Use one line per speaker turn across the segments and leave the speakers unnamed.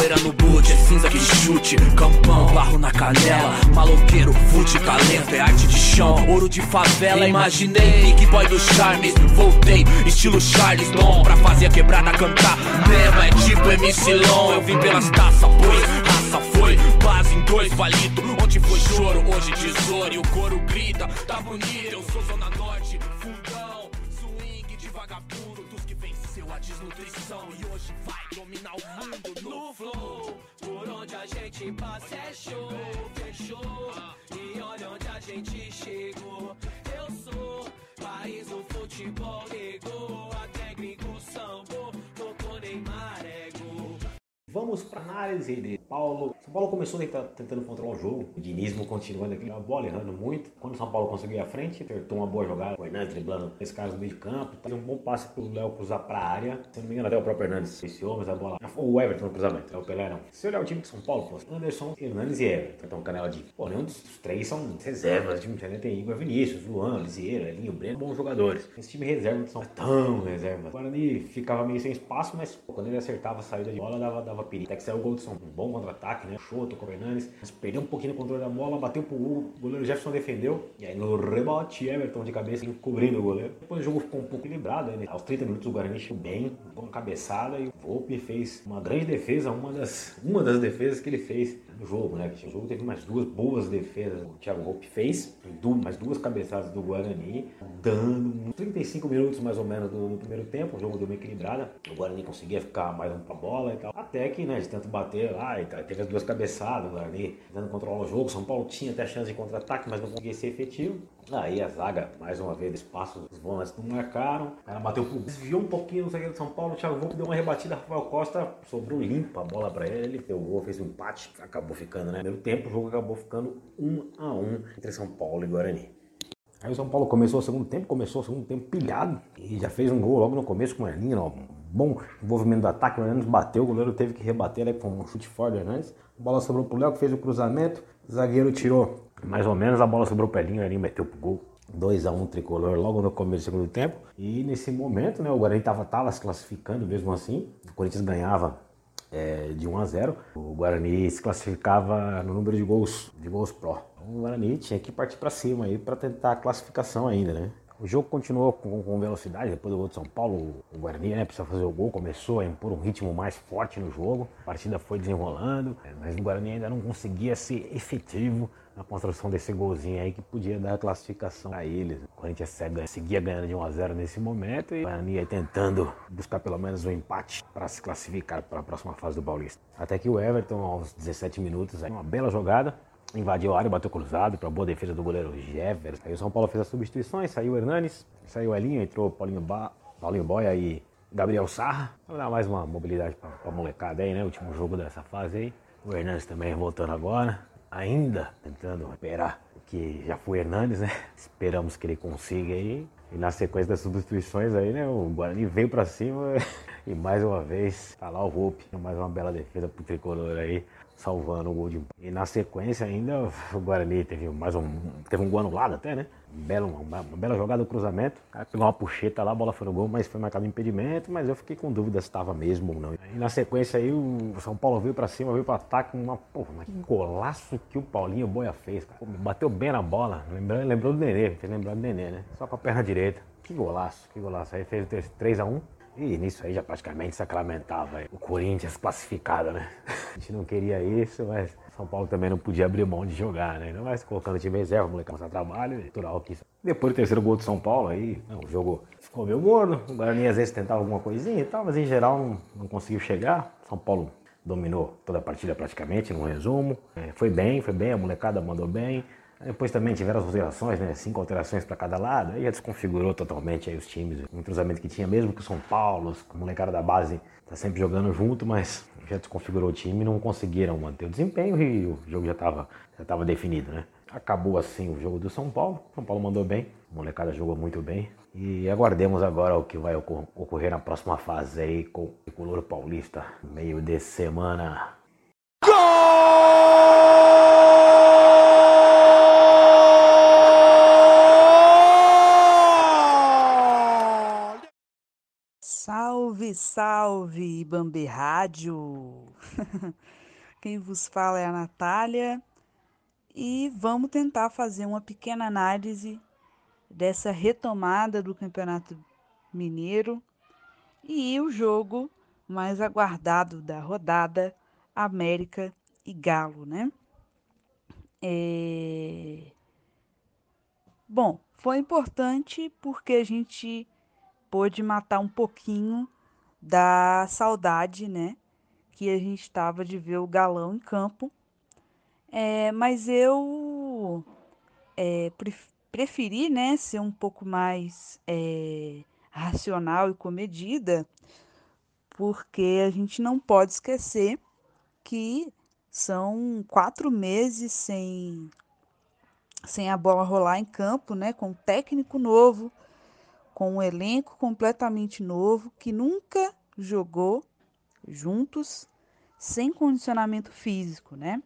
poeira no boot, é cinza que chute. Campão, barro na canela. Maloqueiro, fute, talento, é arte de chão. Ouro de favela, imaginei. Big boy do Charmes, voltei. Estilo Charles Dom, pra fazer a quebrada cantar. Mesmo é tipo MC Long. Eu vim pelas taças, pois raça foi. Base em dois palitos. Onde foi choro, hoje tesouro. E o coro grita, tá bonito. Eu sou Zona Norte, fundão. Swing de vagabundo, dos que venceu a desnutrição. E hoje vai dominar o mundo no flow.
Por onde a gente passa é show, fechou. E olha onde a gente chegou. Eu sou país do futebol, negou. Até gringo sambou, tocou Neymar, ego.
Vamos para análise de Paulo. São Paulo começou tentar- tentando controlar o jogo. O dinismo continuando aqui, a bola errando muito. Quando o São Paulo conseguiu à frente, acertou uma boa jogada. O Hernandes driblando esse cara no meio de campo. Fez um bom passe pro Léo cruzar pra área. Se não me engano, até o próprio Hernandes iniciou, mas a bola. O Everton no cruzamento, é o Pelé não. Se olhar o time de São Paulo, Anderson, Hernandes e Everton. Então, Canela de. Pô, nenhum dos três são reservas. O time né? tem Igor Vinícius, Luan, Lisieiro, Elinho, Breno, bons jogadores. Esse time reserva são tão reserva. O Guarani ficava meio sem espaço, mas pô, quando ele acertava a saída de bola, dava, dava perigo. Até que saiu o gol do São Um bom contra-ataque, né? Show, tocou o Hernandes. Mas perdeu um pouquinho o controle da bola, bateu pro gol. O goleiro Jefferson defendeu. E aí no rebote, Everton de cabeça cobrindo o goleiro. Depois o jogo ficou um pouco equilibrado. Né? Aos 30 minutos o Guarani chegou bem, com cabeçada. E o Volpe fez uma grande defesa, uma das, uma das defesas que ele fez jogo, né? O jogo teve mais duas boas defesas. O Thiago Volpe fez, mais duas cabeçadas do Guarani, dando uns 35 minutos mais ou menos do, do primeiro tempo. O jogo deu uma equilibrada. O Guarani conseguia ficar mais um pra bola e tal. Até que, né, de tanto bater lá, e tal, teve as duas cabeçadas, o Guarani tentando controlar o jogo. São Paulo tinha até chance de contra-ataque, mas não conseguia ser efetivo. Aí a zaga, mais uma vez, espaço, os volantes não marcaram. Cara bateu pro desviou um pouquinho no zagueiro de São Paulo. O Thiago Volpe deu uma rebatida. Rafael Costa sobrou limpa a bola pra ele. Ele deu gol, fez um empate. Acabou ficando, né? No primeiro tempo, o jogo acabou ficando 1 a 1 entre São Paulo e Guarani. Aí o São Paulo começou o segundo tempo, começou o segundo tempo pilhado e já fez um gol logo no começo com o Hernandes, ó, um bom envolvimento do ataque, o Hernandes bateu, o goleiro teve que rebater né, com um chute forte do Hernandes. A bola sobrou pro Léo que fez o cruzamento, zagueiro tirou mais ou menos, a bola sobrou pro Pelinho, o Hernandes meteu pro gol. 2x1 tricolor logo no começo do segundo tempo. E nesse momento, né, o Guarani tava, tava se classificando mesmo assim. O Corinthians ganhava é, de 1 a 0. O Guarani se classificava no número de gols, de gols pró. Então, o Guarani tinha que partir para cima aí para tentar a classificação ainda, né? O jogo continuou com, com velocidade, depois do gol de São Paulo, o Guarani né, precisou fazer o gol, começou a impor um ritmo mais forte no jogo, a partida foi desenrolando, é, mas o Guarani ainda não conseguia ser efetivo na construção desse golzinho aí que podia dar a classificação a eles. O Corinthians seguia ganhando de 1 a 0 nesse momento e o Guarani aí tentando buscar pelo menos um empate para se classificar para a próxima fase do Paulista. Até que o Everton, aos 17 minutos, aí, uma bela jogada, invadiu a área, bateu cruzado para boa defesa do goleiro Jefferson. Aí o São Paulo fez as substituições, saiu o Hernanes, saiu o Elinho, entrou Paulinho, ba... Paulinho Boia e Gabriel Sarra. Vou dar mais uma mobilidade para a molecada aí, né? Último jogo dessa fase aí. O Hernandes também voltando agora, ainda tentando recuperar o que já foi Hernandes, né? Esperamos que ele consiga aí. E na sequência das substituições aí, né? O Guarani veio para cima e mais uma vez tá lá o Volpe. Mais uma bela defesa pro tricolor aí salvando o gol de empate. E na sequência ainda o Guarani teve mais um. Teve um gol anulado até, né? Um belo, uma, uma bela jogada do cruzamento. O cara pegou uma puxeta lá, a bola foi no gol, mas foi marcado impedimento, mas eu fiquei com dúvida se estava mesmo ou não. E na sequência aí o São Paulo veio pra cima, veio pro ataque, uma porra, mas que golaço que o Paulinho Boia fez, cara. Bateu bem na bola, lembrou, lembrou do Nenê, fez lembrar do Nenê, né? Só com a perna direita. Que golaço, que golaço. Aí fez o 3x1. E nisso aí já praticamente sacramentava o Corinthians classificado, né? A gente não queria isso, mas São Paulo também não podia abrir mão de jogar, né? Não mais colocando time reserva, moleque começar trabalho, natural que. Depois do terceiro gol de São Paulo, aí não, o jogo ficou meio morno. O Guarani às vezes tentava alguma coisinha e tal, mas em geral não, não conseguiu chegar. São Paulo dominou toda a partida praticamente, num resumo. É, foi bem, foi bem, a molecada mandou bem. Depois também tiveram as alterações, né? Cinco alterações para cada lado. Aí já desconfigurou totalmente aí os times. O entrosamento que tinha, mesmo que o São Paulo, a molecada da base tá sempre jogando junto, mas já desconfigurou o time não conseguiram manter o desempenho e o jogo já estava já tava definido, né? Acabou assim o jogo do São Paulo. São Paulo mandou bem, a molecada jogou muito bem. E aguardemos agora o que vai ocor- ocorrer na próxima fase aí com o Tricolor Paulista, meio de semana.
Salve, salve, Bambi Rádio! Quem vos fala é a Natália e vamos tentar fazer uma pequena análise dessa retomada do Campeonato Mineiro e o jogo mais aguardado da rodada, América e Galo, né? É... Bom, foi importante porque a gente pôde matar um pouquinho da saudade, né? Que a gente estava de ver o galão em campo. É, mas eu é, preferi, né, ser um pouco mais é, racional e comedida, porque a gente não pode esquecer que são quatro meses sem, sem a bola rolar em campo, né, com um técnico novo, com um elenco completamente novo que nunca jogou juntos sem condicionamento físico, né?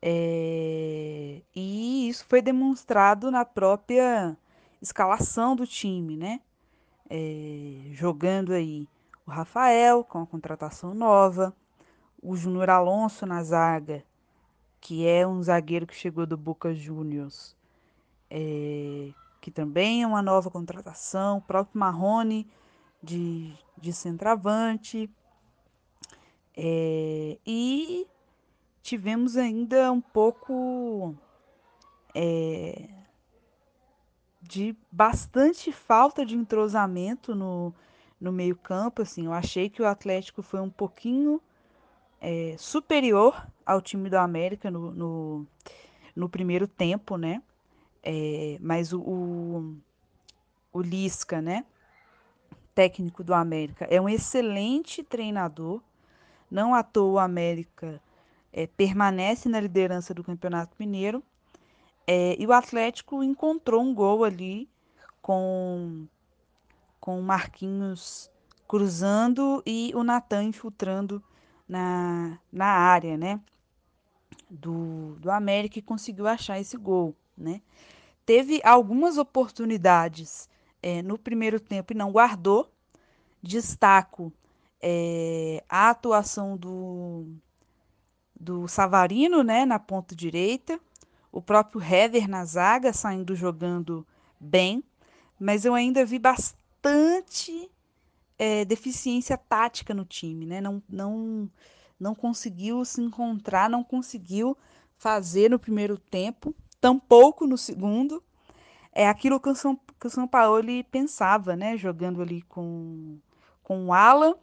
É... E isso foi demonstrado na própria escalação do time, né? É... Jogando aí o Rafael com a contratação nova, o Júnior Alonso na zaga, que é um zagueiro que chegou do Boca Juniors, é, que também é uma nova contratação, o próprio Marrone de, de centroavante. É, e tivemos ainda um pouco é, de bastante falta de entrosamento no, no meio-campo. Assim, eu achei que o Atlético foi um pouquinho é, superior ao time do América no, no, no primeiro tempo, né? É, mas o, o, o Lisca, né? Técnico do América, é um excelente treinador. Não à toa o América é, permanece na liderança do Campeonato Mineiro. É, e o Atlético encontrou um gol ali com, com o Marquinhos cruzando e o Natan infiltrando na, na área, né? Do, do América e conseguiu achar esse gol, né? Teve algumas oportunidades é, no primeiro tempo e não guardou. Destaco é, a atuação do, do Savarino, né, na ponta direita, o próprio Hever na zaga, saindo jogando bem, mas eu ainda vi bastante é, deficiência tática no time, né? Não, não, não conseguiu se encontrar, não conseguiu fazer no primeiro tempo, tampouco no segundo. É aquilo que o São, que o São Paulo pensava, né? Jogando ali com, com o Alan,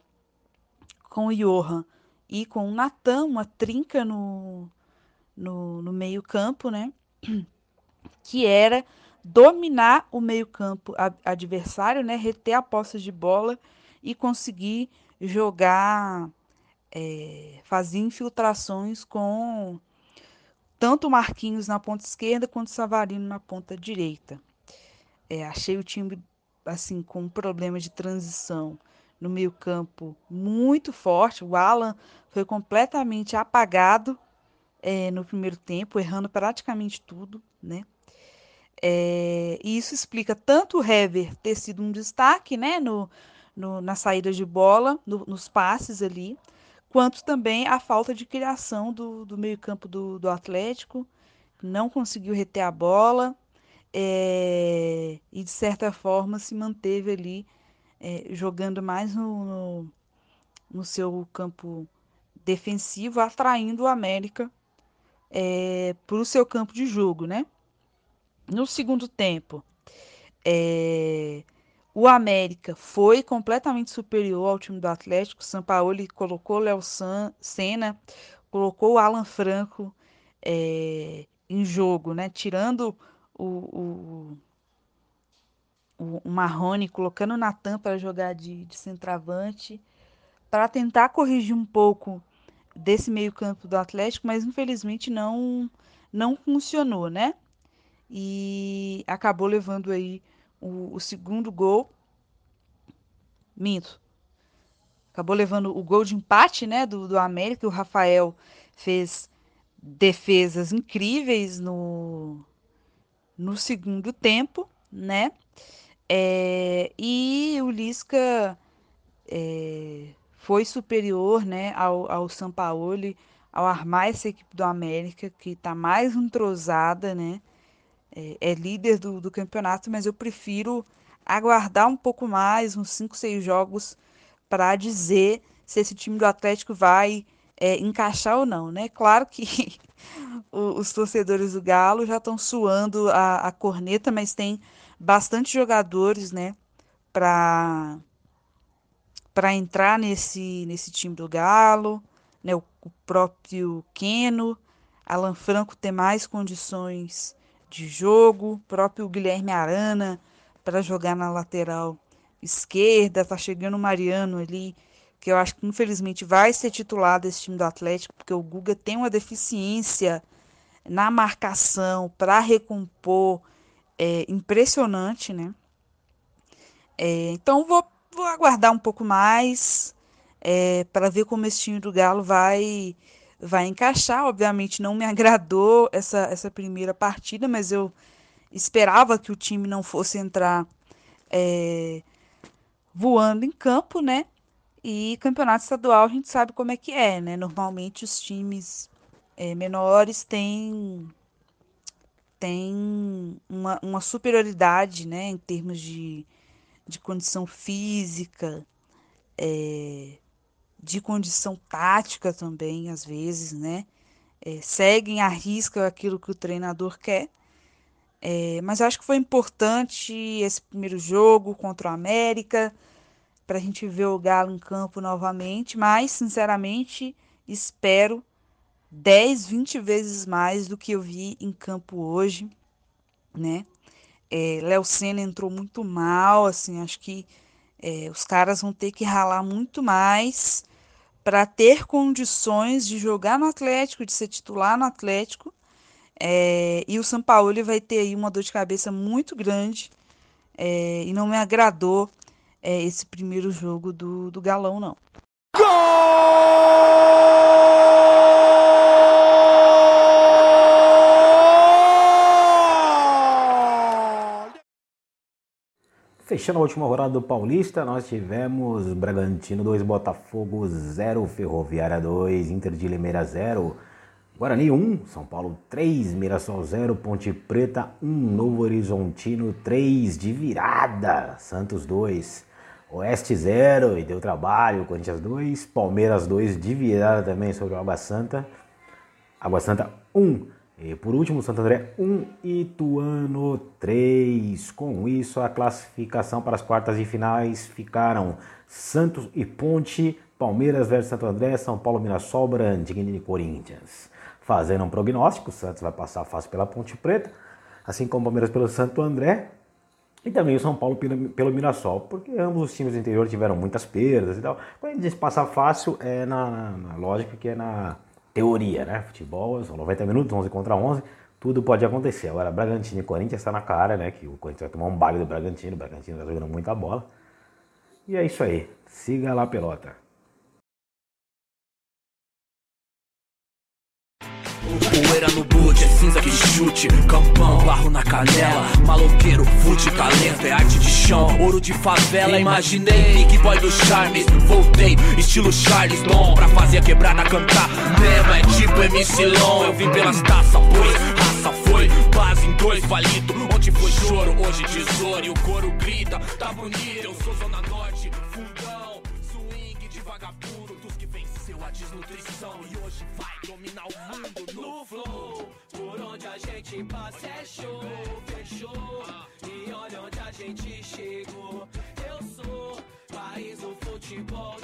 com o Johan e com o Natan, uma trinca no, no, no meio-campo, né? Que era dominar o meio-campo adversário, né? Reter a posse de bola e conseguir jogar, é, fazer infiltrações com tanto Marquinhos na ponta esquerda quanto Savarino na ponta direita. É, achei o time assim com um problema de transição no meio campo muito forte. O Alan foi completamente apagado é, no primeiro tempo, errando praticamente tudo, né? É, e isso explica tanto o Hever ter sido um destaque, né, no, no, na saída de bola, no, nos passes ali, quanto também a falta de criação do, do meio-campo do, do Atlético, não conseguiu reter a bola é, e, de certa forma, se manteve ali é, jogando mais no, no, no, seu campo defensivo, atraindo o América é, para o seu campo de jogo, né? No segundo tempo, é, o América foi completamente superior ao time do Atlético. O Sampaoli colocou Léo Senna, colocou o Alan Franco é, em jogo, né? Tirando o, o, o, o Marrone, colocando o Natan para jogar de, de centroavante, para tentar corrigir um pouco desse meio-campo do Atlético, mas infelizmente não não funcionou, né? E acabou levando aí o, o segundo gol. Minto. Acabou levando o gol de empate né, do, do América. O Rafael fez defesas incríveis no, no segundo tempo, né? É, e o Lisca é, foi superior né, ao, ao São Paulo, ao armar essa equipe do América, que está mais entrosada, né? É, é líder do, do campeonato, mas eu prefiro aguardar um pouco mais, uns 5, 6 jogos, para dizer se esse time do Atlético vai é, encaixar ou não, né? Claro que os torcedores do Galo já estão suando a, a corneta, mas tem bastante jogadores, né, para para entrar nesse nesse time do Galo, né, o, o próprio Queno, Alan Franco tem mais condições de jogo, próprio Guilherme Arana para jogar na lateral esquerda, tá chegando o Mariano ali, que eu acho que infelizmente vai ser titular desse time do Atlético, porque o Guga tem uma deficiência na marcação para recompor é, impressionante, né? É, então vou, vou aguardar um pouco mais é, para ver como esse time do Galo vai vai encaixar. Obviamente não me agradou essa, essa primeira partida, mas eu esperava que o time não fosse entrar é, voando em campo, né? E campeonato estadual a gente sabe como é que é, né? Normalmente os times é, menores têm, têm uma, uma superioridade, né? Em termos de, de condição física, é, de condição tática também, às vezes, né? É, seguem a risca aquilo que o treinador quer. É, mas acho que foi importante esse primeiro jogo contra o América para a gente ver o Galo em campo novamente, mas sinceramente espero 10, 20 vezes mais do que eu vi em campo hoje, né? É, Léo Senna entrou muito mal, assim, acho que é, os caras vão ter que ralar muito mais para ter condições de jogar no Atlético, de ser titular no Atlético. É, e o São Paulo vai ter aí uma dor de cabeça muito grande é, e não me agradou é, esse primeiro jogo do, do Galão, não.
Fechando a última rodada do Paulista, nós tivemos Bragantino 2, Botafogo 0, Ferroviária 2, Inter de Limeira 0, Guarani 1, São Paulo 3, Mirassol 0, Ponte Preta 1, Novo Horizontino 3, de virada, Santos 2, Oeste 0 e deu trabalho, Corinthians 2, Palmeiras 2 de virada também sobre o Água Santa. Água Santa 1. E por último, Santo André 1, Ituano 3. Com isso, a classificação para as quartas de finais ficaram Santos e Ponte, Palmeiras versus Santo André, São Paulo, Mirassol, Brandini e Corinthians. Fazendo um prognóstico, Santos vai passar fácil pela Ponte Preta, assim como o Palmeiras pelo Santo André, e também o São Paulo pelo, pelo Mirassol, porque ambos os times do interior tiveram muitas perdas e tal. Quando a gente passar fácil, é na, na, na lógica que é na teoria, né? Futebol, são 90 minutos, 11 contra 11, tudo pode acontecer. Agora, Bragantino e Corinthians está na cara, né? Que o Corinthians vai tomar um baile do Bragantino, o Bragantino está jogando muita bola. E é isso aí. Siga lá, pelota.
Poeira no boot, é cinza que chute. Campão, barro na canela. Maloqueiro, fute, talento É arte de chão, ouro de favela Imaginei, Big Boy do Charmes Voltei, estilo Charles Bom, pra fazer a quebrada cantar. Mesmo é tipo MC Long Eu vim pelas taças, pois raça foi. Base em dois palito Onde foi choro, hoje tesouro. E o coro grita, tá bonito Eu sou Zona Norte, fundão Swing de vagabundo Venceu a desnutrição E hoje vai dominar o mundo no flow
Por onde a gente passa é show, fechou. E olha onde a gente chegou. Eu sou país do futebol.